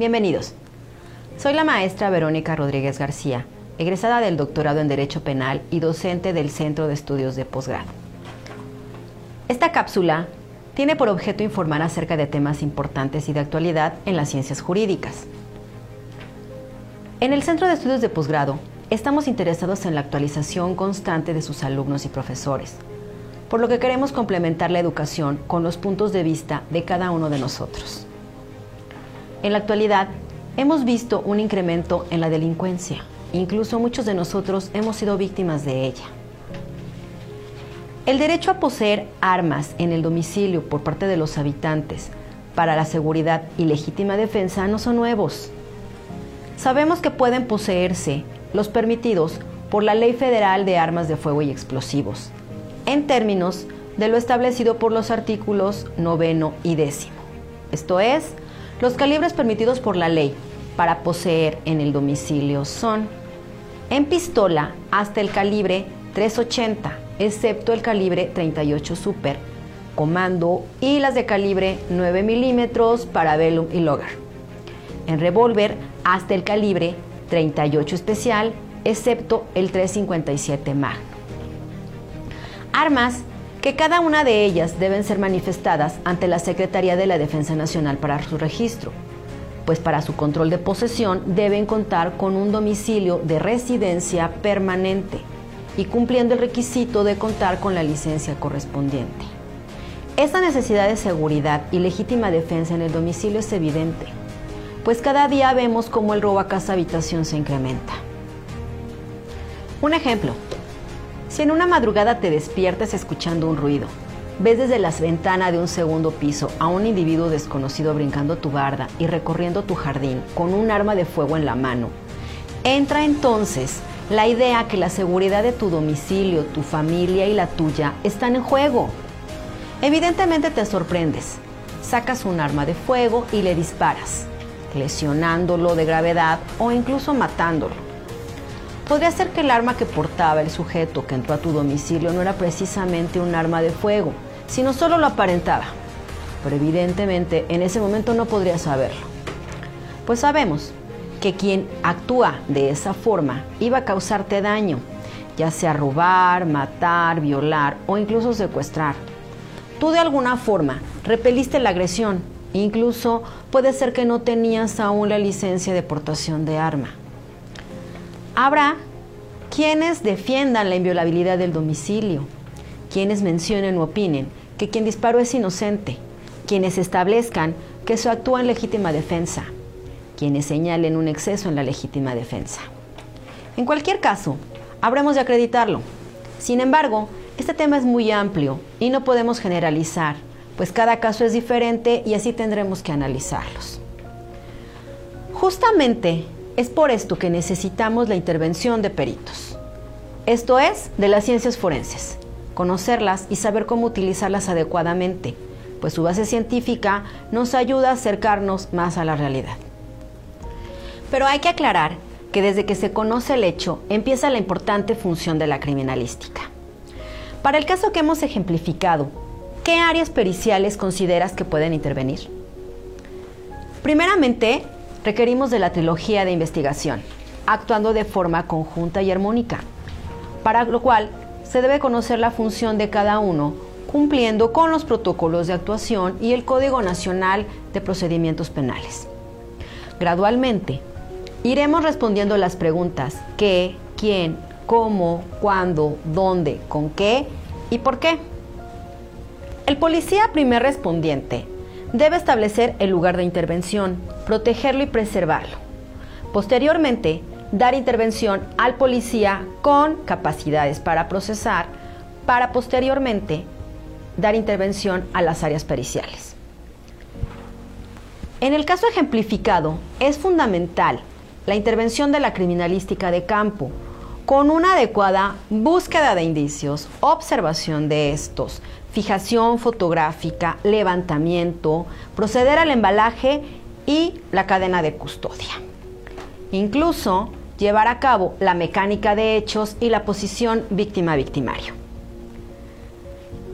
Bienvenidos. Soy la maestra Verónica Rodríguez García, egresada del doctorado en Derecho Penal y docente del Centro de Estudios de Posgrado. Esta cápsula tiene por objeto informar acerca de temas importantes y de actualidad en las ciencias jurídicas. En el Centro de Estudios de Posgrado estamos interesados en la actualización constante de sus alumnos y profesores, por lo que queremos complementar la educación con los puntos de vista de cada uno de nosotros. En la actualidad, hemos visto un incremento en la delincuencia, incluso muchos de nosotros hemos sido víctimas de ella. El derecho a poseer armas en el domicilio por parte de los habitantes para la seguridad y legítima defensa no son nuevos. Sabemos que pueden poseerse los permitidos por la Ley Federal de Armas de Fuego y Explosivos, en términos de lo establecido por los artículos noveno y décimo. Esto es, los calibres permitidos por la ley para poseer en el domicilio son en pistola hasta el calibre 380 excepto el calibre 38 Super, comando y las de calibre 9 milímetros para Velum y Logar. En revólver hasta el calibre 38 especial, excepto el 357 Magno. Armas que cada una de ellas deben ser manifestadas ante la Secretaría de la Defensa Nacional para su registro, pues para su control de posesión deben contar con un domicilio de residencia permanente y cumpliendo el requisito de contar con la licencia correspondiente. Esta necesidad de seguridad y legítima defensa en el domicilio es evidente, pues cada día vemos cómo el robo a casa habitación se incrementa. Un ejemplo, si en una madrugada te despiertas escuchando un ruido, ves desde las ventanas de un segundo piso a un individuo desconocido brincando tu barda y recorriendo tu jardín con un arma de fuego en la mano, entra entonces la idea que la seguridad de tu domicilio, tu familia y la tuya están en juego. Evidentemente te sorprendes. Sacas un arma de fuego y le disparas, lesionándolo de gravedad o incluso matándolo. Podría ser que el arma que portaba el sujeto que entró a tu domicilio no era precisamente un arma de fuego, sino solo lo aparentaba. Pero evidentemente en ese momento no podría saberlo. Pues sabemos que quien actúa de esa forma iba a causarte daño, ya sea robar, matar, violar o incluso secuestrar. Tú de alguna forma repeliste la agresión, incluso puede ser que no tenías aún la licencia de portación de arma. Habrá quienes defiendan la inviolabilidad del domicilio, quienes mencionen o opinen que quien disparó es inocente, quienes establezcan que eso actúa en legítima defensa quienes señalen un exceso en la legítima defensa. En cualquier caso, habremos de acreditarlo. Sin embargo, este tema es muy amplio y no podemos generalizar, pues cada caso es diferente y así tendremos que analizarlos. Justamente es por esto que necesitamos la intervención de peritos. Esto es, de las ciencias forenses, conocerlas y saber cómo utilizarlas adecuadamente, pues su base científica nos ayuda a acercarnos más a la realidad. Pero hay que aclarar que desde que se conoce el hecho empieza la importante función de la criminalística. Para el caso que hemos ejemplificado, ¿qué áreas periciales consideras que pueden intervenir? Primeramente, requerimos de la trilogía de investigación, actuando de forma conjunta y armónica, para lo cual se debe conocer la función de cada uno cumpliendo con los protocolos de actuación y el Código Nacional de Procedimientos Penales. Gradualmente, Iremos respondiendo las preguntas qué, quién, cómo, cuándo, dónde, con qué y por qué. El policía primer respondiente debe establecer el lugar de intervención, protegerlo y preservarlo. Posteriormente, dar intervención al policía con capacidades para procesar, para posteriormente dar intervención a las áreas periciales. En el caso ejemplificado, es fundamental la intervención de la criminalística de campo, con una adecuada búsqueda de indicios, observación de estos, fijación fotográfica, levantamiento, proceder al embalaje y la cadena de custodia. Incluso llevar a cabo la mecánica de hechos y la posición víctima-victimario.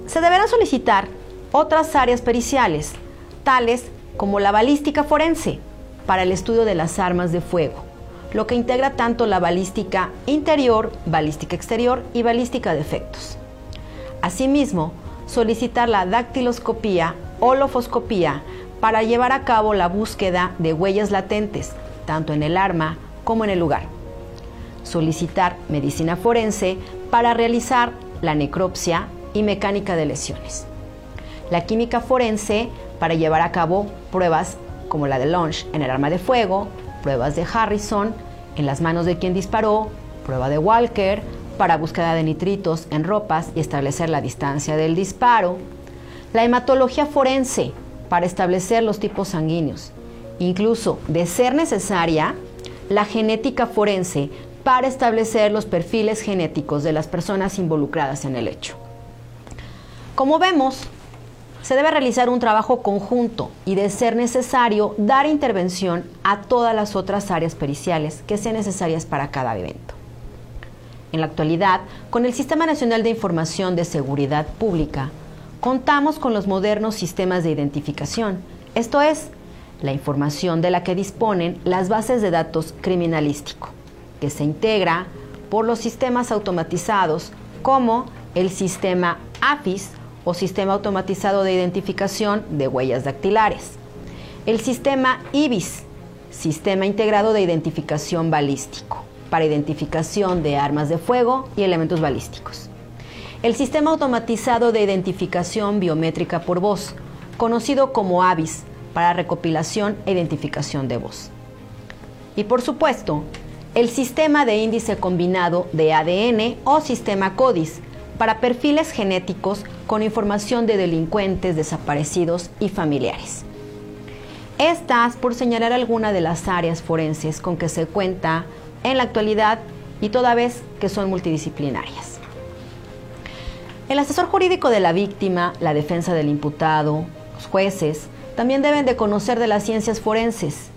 Se deberá solicitar otras áreas periciales, tales como la balística forense, para el estudio de las armas de fuego, lo que integra tanto la balística interior, balística exterior y balística de efectos. Asimismo, solicitar la dactiloscopía o lofoscopía para llevar a cabo la búsqueda de huellas latentes, tanto en el arma como en el lugar. Solicitar medicina forense para realizar la necropsia y mecánica de lesiones. La química forense para llevar a cabo pruebas como la de Launch en el arma de fuego, pruebas de Harrison en las manos de quien disparó, prueba de Walker para búsqueda de nitritos en ropas y establecer la distancia del disparo, la hematología forense para establecer los tipos sanguíneos, incluso, de ser necesaria, la genética forense para establecer los perfiles genéticos de las personas involucradas en el hecho. Como vemos, se debe realizar un trabajo conjunto y, de ser necesario, dar intervención a todas las otras áreas periciales que sean necesarias para cada evento. En la actualidad, con el Sistema Nacional de Información de Seguridad Pública, contamos con los modernos sistemas de identificación, esto es, la información de la que disponen las bases de datos criminalístico, que se integra por los sistemas automatizados como el sistema AFIS o Sistema Automatizado de Identificación de Huellas Dactilares. El sistema IBIS, Sistema Integrado de Identificación Balístico, para identificación de armas de fuego y elementos balísticos. El Sistema Automatizado de Identificación Biométrica por Voz, conocido como ABIS, para recopilación e identificación de voz. Y por supuesto, el Sistema de Índice Combinado de ADN o Sistema CODIS, para perfiles genéticos con información de delincuentes, desaparecidos y familiares. Estas por señalar alguna de las áreas forenses con que se cuenta en la actualidad y toda vez que son multidisciplinarias. El asesor jurídico de la víctima, la defensa del imputado, los jueces, también deben de conocer de las ciencias forenses,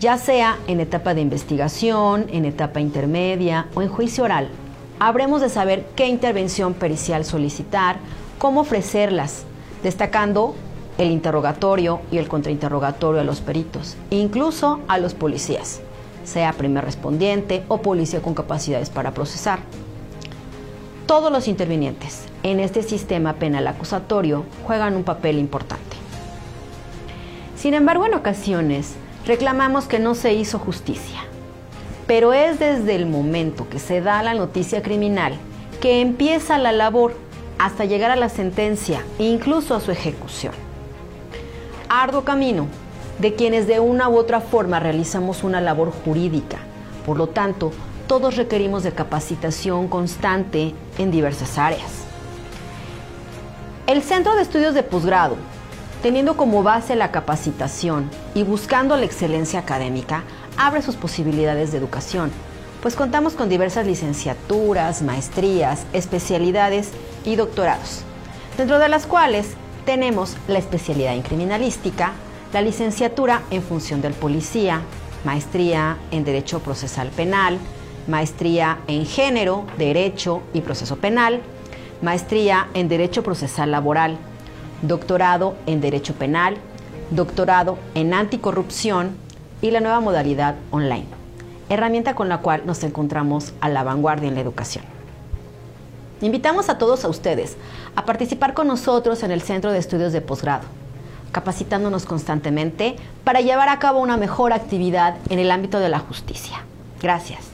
ya sea en etapa de investigación, en etapa intermedia o en juicio oral habremos de saber qué intervención pericial solicitar, cómo ofrecerlas, destacando el interrogatorio y el contrainterrogatorio a los peritos, incluso a los policías, sea primer respondiente o policía con capacidades para procesar. Todos los intervinientes en este sistema penal acusatorio juegan un papel importante. Sin embargo, en ocasiones reclamamos que no se hizo justicia pero es desde el momento que se da la noticia criminal que empieza la labor hasta llegar a la sentencia e incluso a su ejecución. Arduo camino de quienes de una u otra forma realizamos una labor jurídica. Por lo tanto, todos requerimos de capacitación constante en diversas áreas. El Centro de Estudios de Posgrado, teniendo como base la capacitación y buscando la excelencia académica, abre sus posibilidades de educación, pues contamos con diversas licenciaturas, maestrías, especialidades y doctorados, dentro de las cuales tenemos la especialidad en criminalística, la licenciatura en función del policía, maestría en Derecho Procesal Penal, maestría en Género, Derecho y Proceso Penal, maestría en Derecho Procesal Laboral, doctorado en Derecho Penal, doctorado en Anticorrupción y la nueva modalidad online, herramienta con la cual nos encontramos a la vanguardia en la educación. Invitamos a todos a ustedes a participar con nosotros en el Centro de Estudios de Posgrado, capacitándonos constantemente para llevar a cabo una mejor actividad en el ámbito de la justicia. Gracias.